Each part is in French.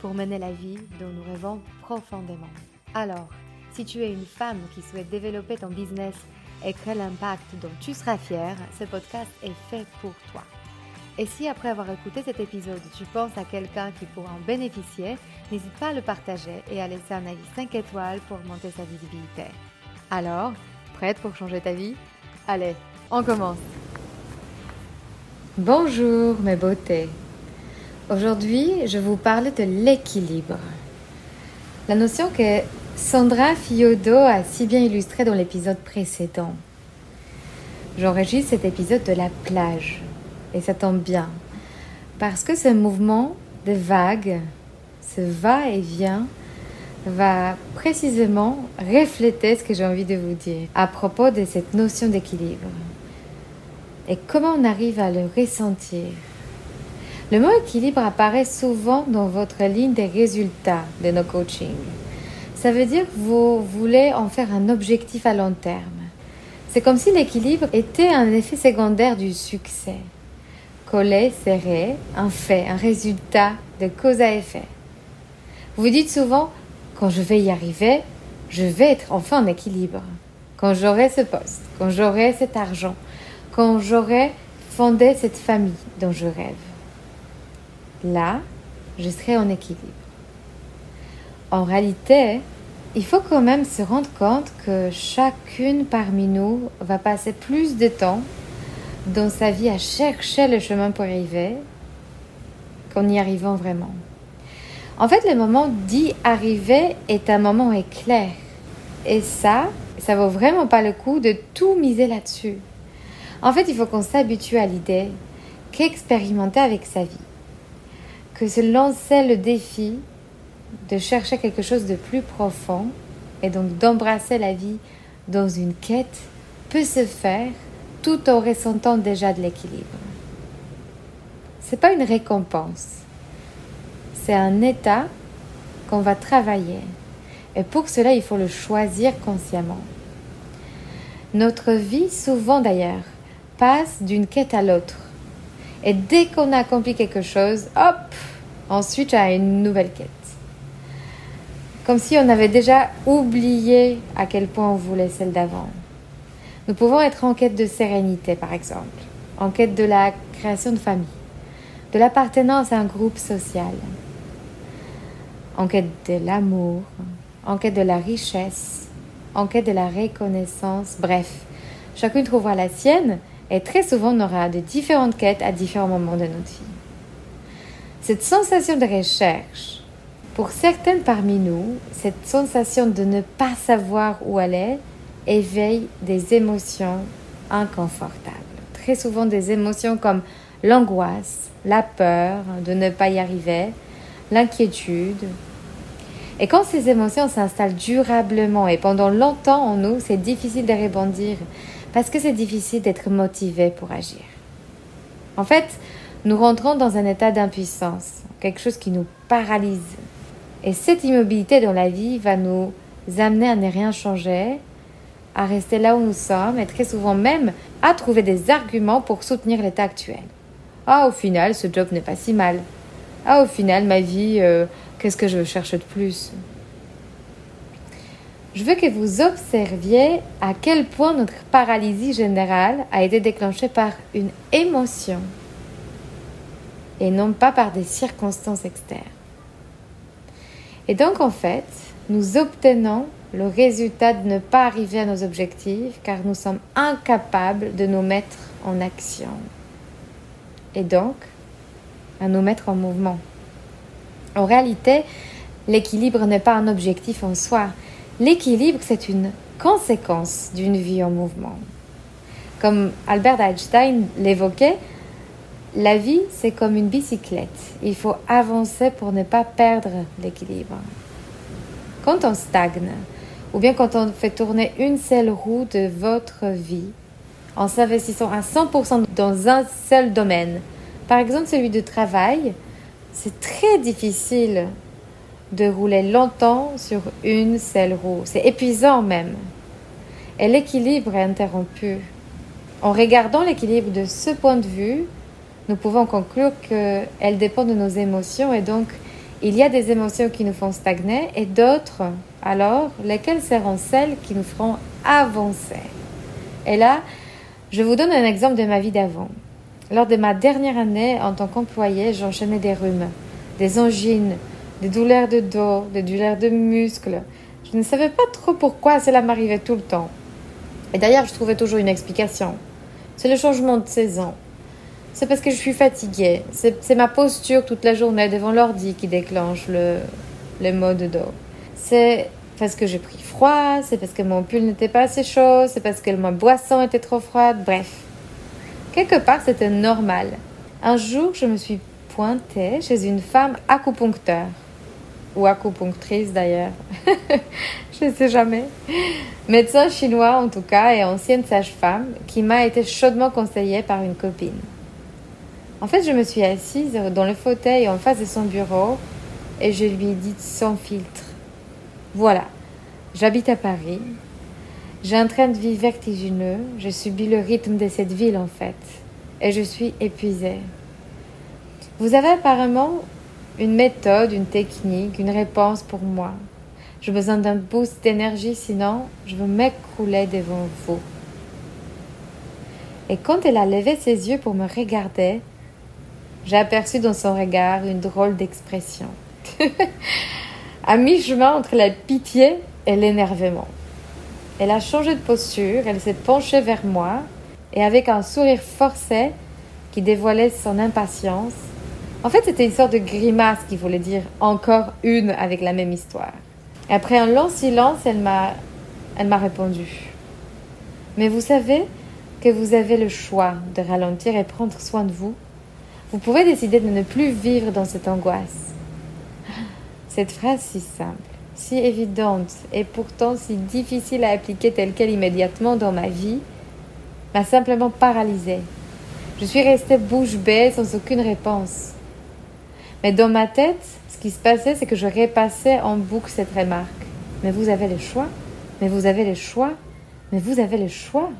pour mener la vie dont nous rêvons profondément. Alors, si tu es une femme qui souhaite développer ton business et créer l'impact dont tu seras fière, ce podcast est fait pour toi. Et si après avoir écouté cet épisode, tu penses à quelqu'un qui pourra en bénéficier, n'hésite pas à le partager et à laisser un avis 5 étoiles pour augmenter sa visibilité. Alors, prête pour changer ta vie? Allez, on commence Bonjour mes beautés Aujourd'hui, je vous parle de l'équilibre. La notion que Sandra Fiodo a si bien illustrée dans l'épisode précédent. J'enregistre cet épisode de la plage et ça tombe bien parce que ce mouvement de vagues, ce va-et-vient, va précisément refléter ce que j'ai envie de vous dire à propos de cette notion d'équilibre et comment on arrive à le ressentir? Le mot équilibre apparaît souvent dans votre ligne des résultats de nos coachings. Ça veut dire que vous voulez en faire un objectif à long terme. C'est comme si l'équilibre était un effet secondaire du succès collé, serré, un fait, un résultat de cause à effet. Vous dites souvent, quand je vais y arriver, je vais être enfin en équilibre. Quand j'aurai ce poste, quand j'aurai cet argent, quand j'aurai fondé cette famille dont je rêve. Là, je serai en équilibre. En réalité, il faut quand même se rendre compte que chacune parmi nous va passer plus de temps dans sa vie à chercher le chemin pour arriver qu'en y arrivant vraiment. En fait, le moment d'y arriver est un moment éclair. Et ça, ça vaut vraiment pas le coup de tout miser là-dessus. En fait, il faut qu'on s'habitue à l'idée qu'expérimenter avec sa vie, que se lancer le défi de chercher quelque chose de plus profond et donc d'embrasser la vie dans une quête peut se faire tout en ressentant déjà de l'équilibre. C'est pas une récompense. C'est un état qu'on va travailler. Et pour cela, il faut le choisir consciemment. Notre vie, souvent d'ailleurs, passe d'une quête à l'autre. Et dès qu'on a accompli quelque chose, hop, ensuite à une nouvelle quête. Comme si on avait déjà oublié à quel point on voulait celle d'avant. Nous pouvons être en quête de sérénité, par exemple, en quête de la création de famille, de l'appartenance à un groupe social, en quête de l'amour, en quête de la richesse, en quête de la reconnaissance, bref, chacune trouvera la sienne et très souvent on aura de différentes quêtes à différents moments de notre vie. Cette sensation de recherche, pour certaines parmi nous, cette sensation de ne pas savoir où aller, éveille des émotions inconfortables. Très souvent des émotions comme l'angoisse, la peur de ne pas y arriver, l'inquiétude. Et quand ces émotions s'installent durablement et pendant longtemps en nous, c'est difficile de rebondir parce que c'est difficile d'être motivé pour agir. En fait, nous rentrons dans un état d'impuissance, quelque chose qui nous paralyse. Et cette immobilité dans la vie va nous amener à ne rien changer à rester là où nous sommes et très souvent même à trouver des arguments pour soutenir l'état actuel. Ah, au final, ce job n'est pas si mal. Ah, au final, ma vie, euh, qu'est-ce que je cherche de plus? Je veux que vous observiez à quel point notre paralysie générale a été déclenchée par une émotion et non pas par des circonstances externes. Et donc, en fait, nous obtenons le résultat de ne pas arriver à nos objectifs car nous sommes incapables de nous mettre en action et donc à nous mettre en mouvement. En réalité, l'équilibre n'est pas un objectif en soi. L'équilibre, c'est une conséquence d'une vie en mouvement. Comme Albert Einstein l'évoquait, la vie, c'est comme une bicyclette. Il faut avancer pour ne pas perdre l'équilibre. quand on stagne, ou bien quand on fait tourner une seule roue de votre vie, en s'investissant à 100% dans un seul domaine, par exemple celui du travail, c'est très difficile de rouler longtemps sur une seule roue. C'est épuisant même. Et l'équilibre est interrompu. En regardant l'équilibre de ce point de vue, nous pouvons conclure qu'elle dépend de nos émotions et donc il y a des émotions qui nous font stagner et d'autres, alors, lesquelles seront celles qui nous feront avancer. Et là, je vous donne un exemple de ma vie d'avant. Lors de ma dernière année en tant qu'employée, j'enchaînais des rhumes, des angines, des douleurs de dos, des douleurs de muscles. Je ne savais pas trop pourquoi cela m'arrivait tout le temps. Et d'ailleurs, je trouvais toujours une explication. C'est le changement de saison. C'est parce que je suis fatiguée. C'est ma posture toute la journée devant l'ordi qui déclenche le, le mode dos. C'est parce que j'ai pris froid, c'est parce que mon pull n'était pas assez chaud, c'est parce que ma boisson était trop froide, bref. Quelque part, c'était normal. Un jour, je me suis pointée chez une femme acupuncteur ou acupunctrice d'ailleurs. je ne sais jamais. Médecin chinois en tout cas et ancienne sage-femme qui m'a été chaudement conseillée par une copine. En fait, je me suis assise dans le fauteuil en face de son bureau et je lui ai dit sans filtre. Voilà, j'habite à Paris. J'ai un train de vie vertigineux. Je subis le rythme de cette ville en fait. Et je suis épuisée. Vous avez apparemment une méthode, une technique, une réponse pour moi. J'ai besoin d'un boost d'énergie, sinon je veux m'écrouler devant vous. Et quand elle a levé ses yeux pour me regarder, j'ai aperçu dans son regard une drôle d'expression. à mi-chemin entre la pitié et l'énervement. Elle a changé de posture, elle s'est penchée vers moi et avec un sourire forcé qui dévoilait son impatience, en fait, c'était une sorte de grimace qui voulait dire encore une avec la même histoire. Après un long silence, elle m'a, elle m'a répondu. Mais vous savez que vous avez le choix de ralentir et prendre soin de vous. Vous pouvez décider de ne plus vivre dans cette angoisse. Cette phrase si simple, si évidente et pourtant si difficile à appliquer telle qu'elle immédiatement dans ma vie, m'a simplement paralysée. Je suis restée bouche bée sans aucune réponse. Mais dans ma tête, ce qui se passait, c'est que je repassais en boucle cette remarque. Mais vous avez le choix, mais vous avez le choix, mais vous avez le choix.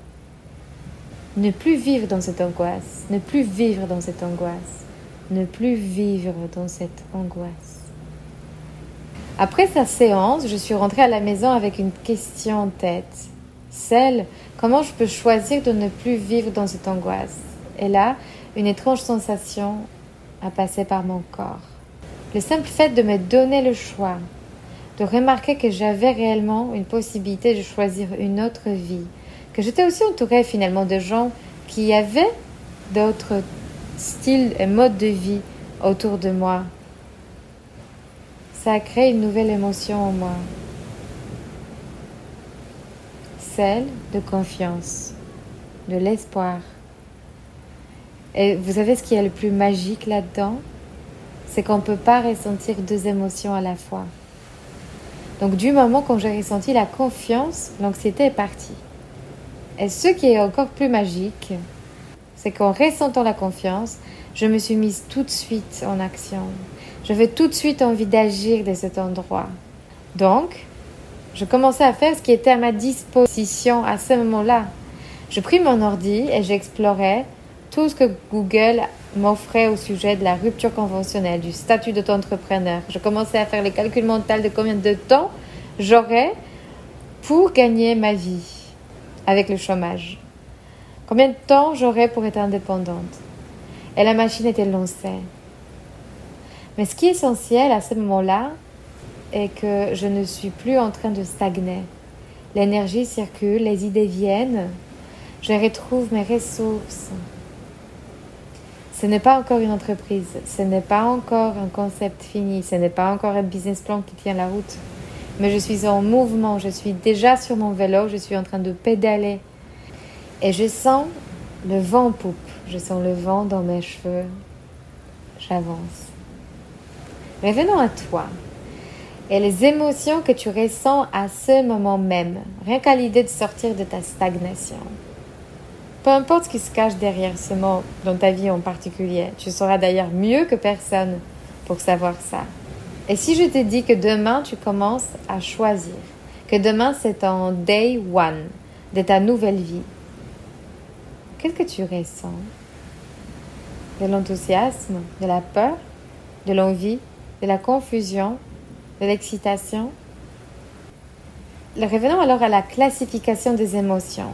Ne plus vivre dans cette angoisse, ne plus vivre dans cette angoisse, ne plus vivre dans cette angoisse. Après sa séance, je suis rentrée à la maison avec une question en tête. Celle, comment je peux choisir de ne plus vivre dans cette angoisse? Et là, une étrange sensation à passer par mon corps. Le simple fait de me donner le choix, de remarquer que j'avais réellement une possibilité de choisir une autre vie, que j'étais aussi entourée finalement de gens qui avaient d'autres styles et modes de vie autour de moi. Ça a créé une nouvelle émotion en moi, celle de confiance, de l'espoir. Et vous savez ce qui est le plus magique là-dedans? C'est qu'on ne peut pas ressentir deux émotions à la fois. Donc du moment quand j'ai ressenti la confiance, l'anxiété est partie. Et ce qui est encore plus magique, c'est qu'en ressentant la confiance, je me suis mise tout de suite en action. J'avais tout de suite envie d'agir de cet endroit. Donc, je commençais à faire ce qui était à ma disposition à ce moment-là. Je pris mon ordi et j'explorais tout ce que Google m'offrait au sujet de la rupture conventionnelle, du statut d'auto-entrepreneur. Je commençais à faire les calculs mentaux de combien de temps j'aurais pour gagner ma vie avec le chômage. Combien de temps j'aurais pour être indépendante. Et la machine était lancée. Mais ce qui est essentiel à ce moment-là est que je ne suis plus en train de stagner. L'énergie circule, les idées viennent, je retrouve mes ressources, ce n'est pas encore une entreprise, ce n'est pas encore un concept fini, ce n'est pas encore un business plan qui tient la route. Mais je suis en mouvement, je suis déjà sur mon vélo, je suis en train de pédaler. Et je sens le vent poupe, je sens le vent dans mes cheveux. J'avance. Revenons à toi. et les émotions que tu ressens à ce moment même, rien qu'à l'idée de sortir de ta stagnation. Peu importe ce qui se cache derrière ce mot dans ta vie en particulier, tu sauras d'ailleurs mieux que personne pour savoir ça. Et si je te dis que demain tu commences à choisir, que demain c'est ton day one de ta nouvelle vie, qu'est-ce que tu ressens? De l'enthousiasme, de la peur, de l'envie, de la confusion, de l'excitation? Revenons alors à la classification des émotions.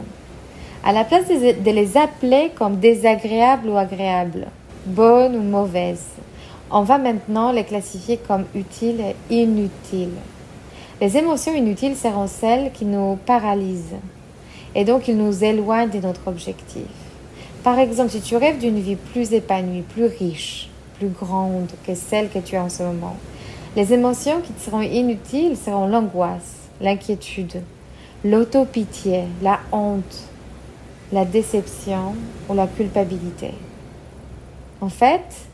À la place de les appeler comme désagréables ou agréables, bonnes ou mauvaises, on va maintenant les classifier comme utiles et inutiles. Les émotions inutiles seront celles qui nous paralysent et donc ils nous éloignent de notre objectif. Par exemple, si tu rêves d'une vie plus épanouie, plus riche, plus grande que celle que tu as en ce moment, les émotions qui te seront inutiles seront l'angoisse, l'inquiétude, l'autopitié, la honte, la déception ou la culpabilité. En fait,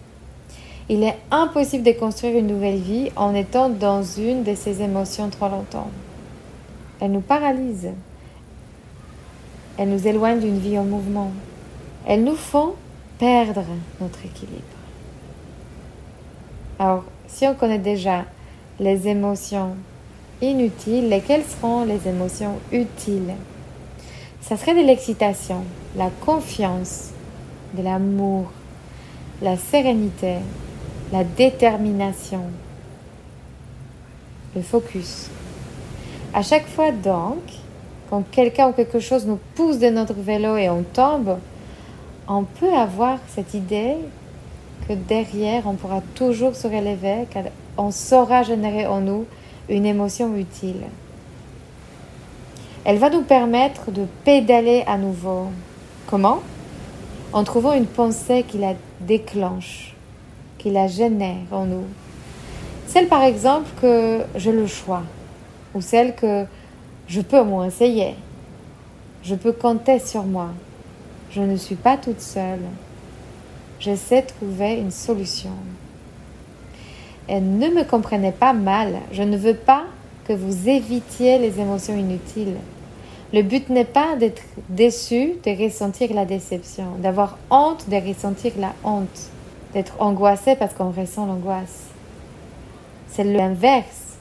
il est impossible de construire une nouvelle vie en étant dans une de ces émotions trop longtemps. Elles nous paralysent. Elles nous éloignent d'une vie en mouvement. Elles nous font perdre notre équilibre. Alors, si on connaît déjà les émotions inutiles, lesquelles seront les émotions utiles? Ça serait de l'excitation, la confiance, de l'amour, la sérénité, la détermination, le focus. À chaque fois donc, quand quelqu'un ou quelque chose nous pousse de notre vélo et on tombe, on peut avoir cette idée que derrière, on pourra toujours se relever, qu'on saura générer en nous une émotion utile. Elle va nous permettre de pédaler à nouveau. Comment? En trouvant une pensée qui la déclenche, qui la génère en nous. Celle par exemple que j'ai le choix, ou celle que je peux au moins essayer. Je peux compter sur moi. Je ne suis pas toute seule j'essaie de trouver une solution. Et ne me comprenez pas mal, je ne veux pas que vous évitiez les émotions inutiles. Le but n'est pas d'être déçu, de ressentir la déception, d'avoir honte, de ressentir la honte, d'être angoissé parce qu'on ressent l'angoisse. C'est l'inverse.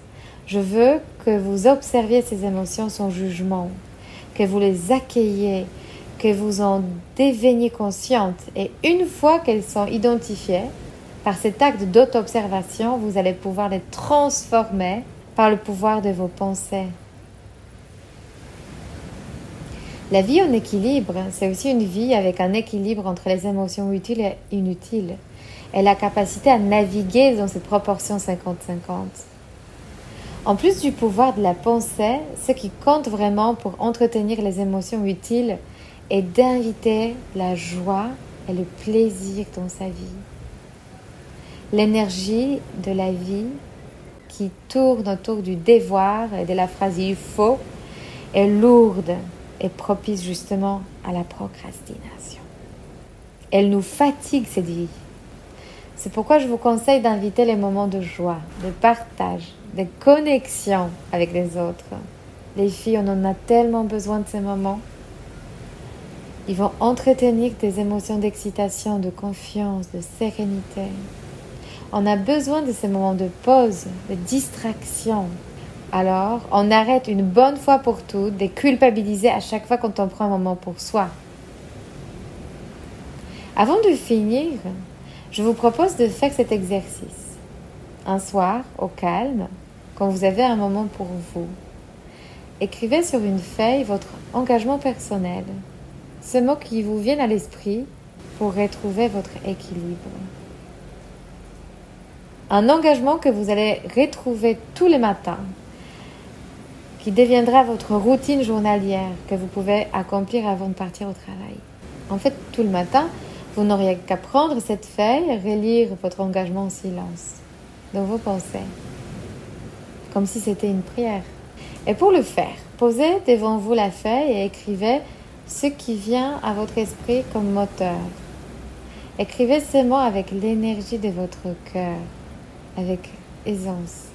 Je veux que vous observiez ces émotions sans jugement, que vous les accueillez, que vous en deveniez consciente et une fois qu'elles sont identifiées, par cet acte d'auto-observation, vous allez pouvoir les transformer par le pouvoir de vos pensées. La vie en équilibre, c'est aussi une vie avec un équilibre entre les émotions utiles et inutiles et la capacité à naviguer dans cette proportion 50-50. En plus du pouvoir de la pensée, ce qui compte vraiment pour entretenir les émotions utiles, et d'inviter la joie et le plaisir dans sa vie. L'énergie de la vie qui tourne autour du devoir et de la phrase il faut est lourde et propice justement à la procrastination. Elle nous fatigue cette vie. C'est pourquoi je vous conseille d'inviter les moments de joie, de partage, de connexion avec les autres. Les filles, on en a tellement besoin de ces moments. Ils vont entretenir des émotions d'excitation, de confiance, de sérénité. On a besoin de ces moments de pause, de distraction. Alors, on arrête une bonne fois pour toutes de culpabiliser à chaque fois quand on prend un moment pour soi. Avant de finir, je vous propose de faire cet exercice. Un soir, au calme, quand vous avez un moment pour vous, écrivez sur une feuille votre engagement personnel ce mot qui vous viennent à l'esprit pour retrouver votre équilibre. Un engagement que vous allez retrouver tous les matins, qui deviendra votre routine journalière que vous pouvez accomplir avant de partir au travail. En fait, tout le matin, vous n'auriez qu'à prendre cette feuille et relire votre engagement en silence, dans vos pensées, comme si c'était une prière. Et pour le faire, posez devant vous la feuille et écrivez ce qui vient à votre esprit comme moteur. Écrivez ces mots avec l'énergie de votre cœur, avec aisance.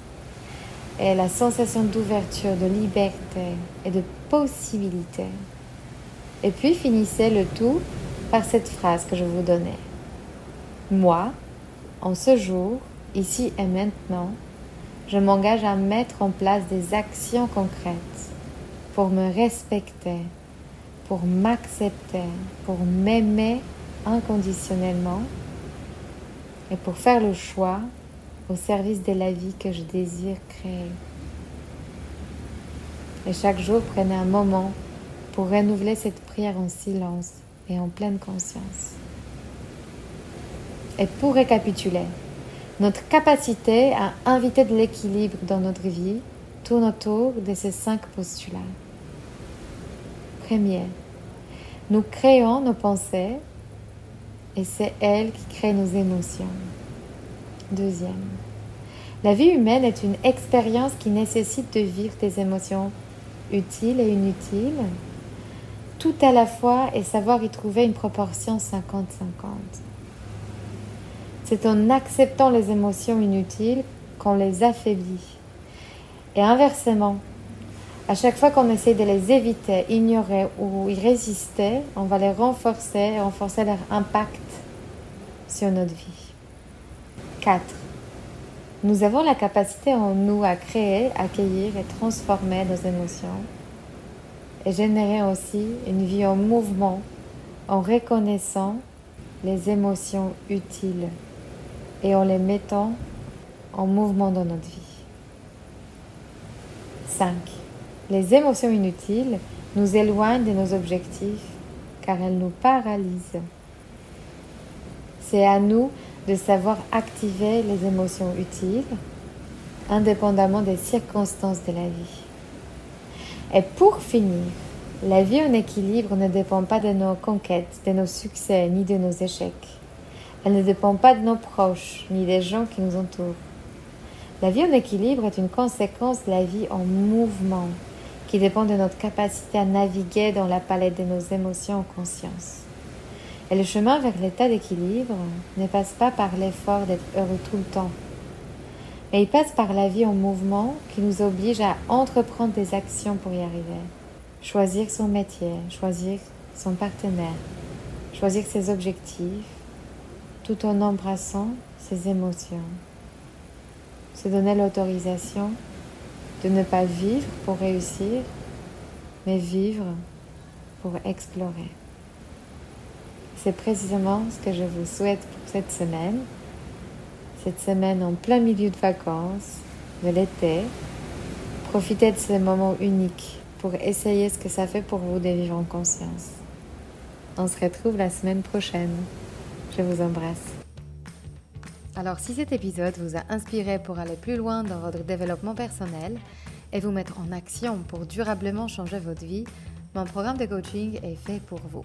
Et la sensation d'ouverture, de liberté et de possibilité. Et puis finissez le tout par cette phrase que je vous donnais. Moi, en ce jour, ici et maintenant, je m'engage à mettre en place des actions concrètes pour me respecter, pour m'accepter, pour m'aimer inconditionnellement et pour faire le choix au service de la vie que je désire créer. Et chaque jour, prenez un moment pour renouveler cette prière en silence et en pleine conscience. Et pour récapituler, notre capacité à inviter de l'équilibre dans notre vie tourne autour de ces cinq postulats. Premier, nous créons nos pensées et c'est elles qui créent nos émotions. Deuxième, la vie humaine est une expérience qui nécessite de vivre des émotions utiles et inutiles, tout à la fois et savoir y trouver une proportion 50-50. C'est en acceptant les émotions inutiles qu'on les affaiblit. Et inversement, à chaque fois qu'on essaie de les éviter, ignorer ou y résister, on va les renforcer et renforcer leur impact sur notre vie. 4. Nous avons la capacité en nous à créer, accueillir et transformer nos émotions et générer aussi une vie en mouvement en reconnaissant les émotions utiles et en les mettant en mouvement dans notre vie. 5. Les émotions inutiles nous éloignent de nos objectifs car elles nous paralysent. C'est à nous de savoir activer les émotions utiles indépendamment des circonstances de la vie. Et pour finir, la vie en équilibre ne dépend pas de nos conquêtes, de nos succès, ni de nos échecs. Elle ne dépend pas de nos proches, ni des gens qui nous entourent. La vie en équilibre est une conséquence de la vie en mouvement, qui dépend de notre capacité à naviguer dans la palette de nos émotions en conscience. Et le chemin vers l'état d'équilibre ne passe pas par l'effort d'être heureux tout le temps, mais il passe par la vie en mouvement qui nous oblige à entreprendre des actions pour y arriver. Choisir son métier, choisir son partenaire, choisir ses objectifs, tout en embrassant ses émotions. Se donner l'autorisation de ne pas vivre pour réussir, mais vivre pour explorer. C'est précisément ce que je vous souhaite pour cette semaine. Cette semaine en plein milieu de vacances, de l'été. Profitez de ces moments uniques pour essayer ce que ça fait pour vous de vivre en conscience. On se retrouve la semaine prochaine. Je vous embrasse. Alors si cet épisode vous a inspiré pour aller plus loin dans votre développement personnel et vous mettre en action pour durablement changer votre vie, mon programme de coaching est fait pour vous.